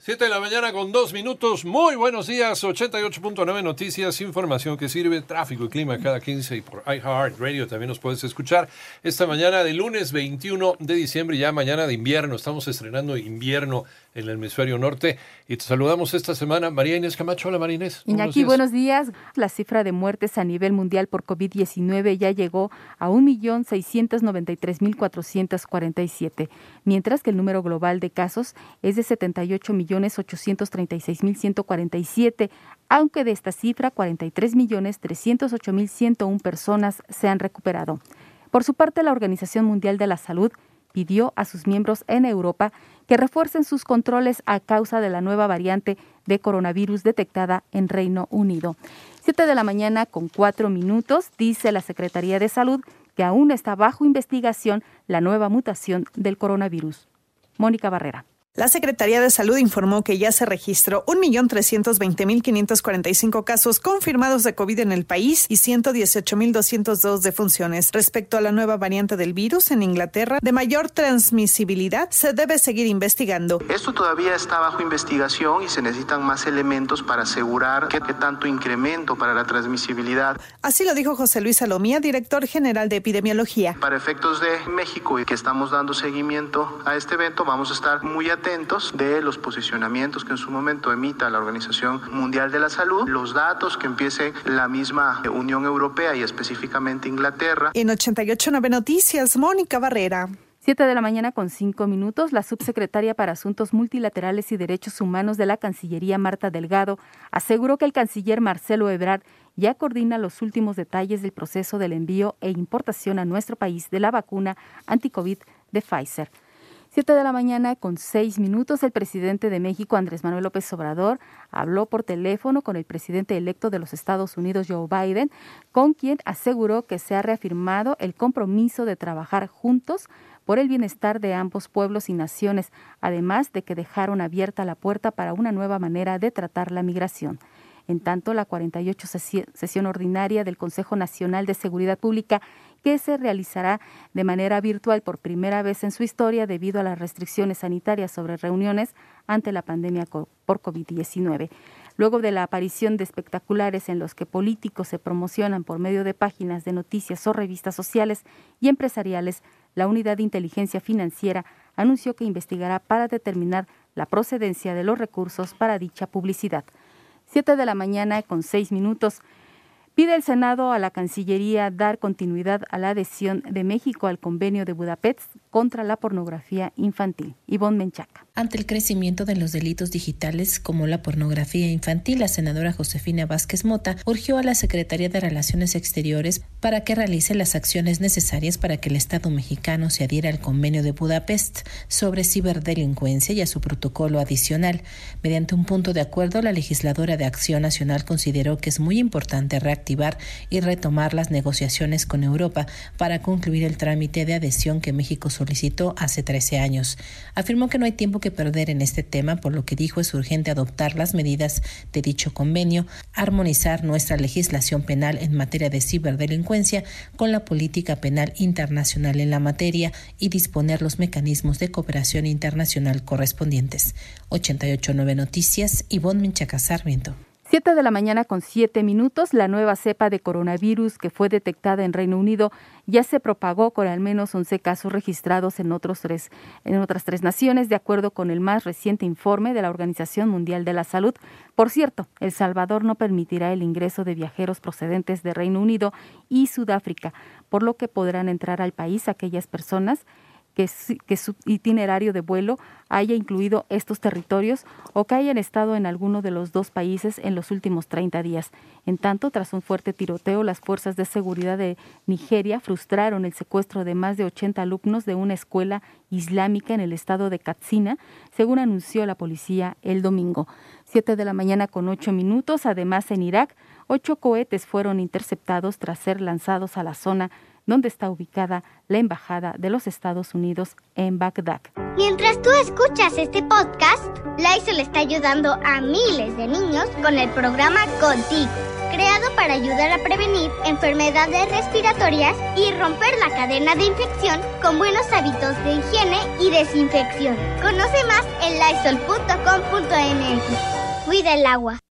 7 de la mañana con dos minutos. Muy buenos días. 88.9 Noticias, información que sirve, tráfico y clima cada 15 y por iHeart Radio también nos puedes escuchar esta mañana de lunes 21 de diciembre, ya mañana de invierno. Estamos estrenando invierno en el hemisferio norte y te saludamos esta semana. María Inés Camacho. Hola María Inés. Iñaki, buenos días. La cifra de muertes a nivel mundial por COVID-19 ya llegó a 1.693.447, mientras que el número global de casos es de 78.836.147, aunque de esta cifra 43.308.101 personas se han recuperado. Por su parte, la Organización Mundial de la Salud pidió a sus miembros en Europa que refuercen sus controles a causa de la nueva variante de coronavirus detectada en Reino Unido. Siete de la mañana con cuatro minutos, dice la Secretaría de Salud que aún está bajo investigación la nueva mutación del coronavirus. Mónica Barrera. La Secretaría de Salud informó que ya se registró 1.320.545 casos confirmados de COVID en el país y 118.202 defunciones. Respecto a la nueva variante del virus en Inglaterra, de mayor transmisibilidad, se debe seguir investigando. Esto todavía está bajo investigación y se necesitan más elementos para asegurar qué tanto incremento para la transmisibilidad. Así lo dijo José Luis Salomía, director general de epidemiología. Para efectos de México y que estamos dando seguimiento a este evento, vamos a estar muy atentos de los posicionamientos que en su momento emita la Organización Mundial de la Salud, los datos que empiece la misma Unión Europea y específicamente Inglaterra. En 88.9 Noticias, Mónica Barrera. Siete de la mañana con cinco minutos, la subsecretaria para Asuntos Multilaterales y Derechos Humanos de la Cancillería, Marta Delgado, aseguró que el canciller Marcelo Ebrard ya coordina los últimos detalles del proceso del envío e importación a nuestro país de la vacuna anticovid de Pfizer. Siete de la mañana con seis minutos, el presidente de México, Andrés Manuel López Obrador, habló por teléfono con el presidente electo de los Estados Unidos, Joe Biden, con quien aseguró que se ha reafirmado el compromiso de trabajar juntos por el bienestar de ambos pueblos y naciones, además de que dejaron abierta la puerta para una nueva manera de tratar la migración. En tanto, la 48 sesión ordinaria del Consejo Nacional de Seguridad Pública que se realizará de manera virtual por primera vez en su historia debido a las restricciones sanitarias sobre reuniones ante la pandemia por COVID-19. Luego de la aparición de espectaculares en los que políticos se promocionan por medio de páginas de noticias o revistas sociales y empresariales, la Unidad de Inteligencia Financiera anunció que investigará para determinar la procedencia de los recursos para dicha publicidad. Siete de la mañana con seis minutos. Pide el Senado a la Cancillería dar continuidad a la adhesión de México al convenio de Budapest contra la pornografía infantil. Ivonne Menchaca. Ante el crecimiento de los delitos digitales como la pornografía infantil, la senadora Josefina Vázquez Mota urgió a la Secretaría de Relaciones Exteriores para que realice las acciones necesarias para que el Estado mexicano se adhiera al convenio de Budapest sobre ciberdelincuencia y a su protocolo adicional. Mediante un punto de acuerdo, la legisladora de Acción Nacional consideró que es muy importante reactivar y retomar las negociaciones con Europa para concluir el trámite de adhesión que México solicitó hace 13 años. Afirmó que no hay tiempo que perder en este tema, por lo que dijo es urgente adoptar las medidas de dicho convenio, armonizar nuestra legislación penal en materia de ciberdelincuencia con la política penal internacional en la materia y disponer los mecanismos de cooperación internacional correspondientes. 889 Noticias, Ivonne Minchaca Sarmiento. Siete de la mañana con siete minutos, la nueva cepa de coronavirus que fue detectada en Reino Unido ya se propagó con al menos 11 casos registrados en, otros tres, en otras tres naciones, de acuerdo con el más reciente informe de la Organización Mundial de la Salud. Por cierto, El Salvador no permitirá el ingreso de viajeros procedentes de Reino Unido y Sudáfrica, por lo que podrán entrar al país aquellas personas que, su itinerario de vuelo haya incluido estos territorios o que hayan estado en alguno de los dos países en los últimos 30 días. En tanto, tras un fuerte tiroteo, las fuerzas de seguridad de Nigeria frustraron el secuestro de más de 80 alumnos de una escuela islámica en el estado de Katsina, según anunció la policía el domingo. Siete de la mañana con ocho minutos. Además, en Irak, ocho cohetes fueron interceptados tras ser lanzados a la zona donde está ubicada la Embajada de los Estados Unidos en Bagdad. Mientras tú escuchas este podcast, Lysol está ayudando a miles de niños con el programa Contigo, creado para ayudar a prevenir enfermedades respiratorias y romper la cadena de infección con buenos hábitos de higiene y desinfección. Conoce más en lysol.com.mx. Cuida el agua.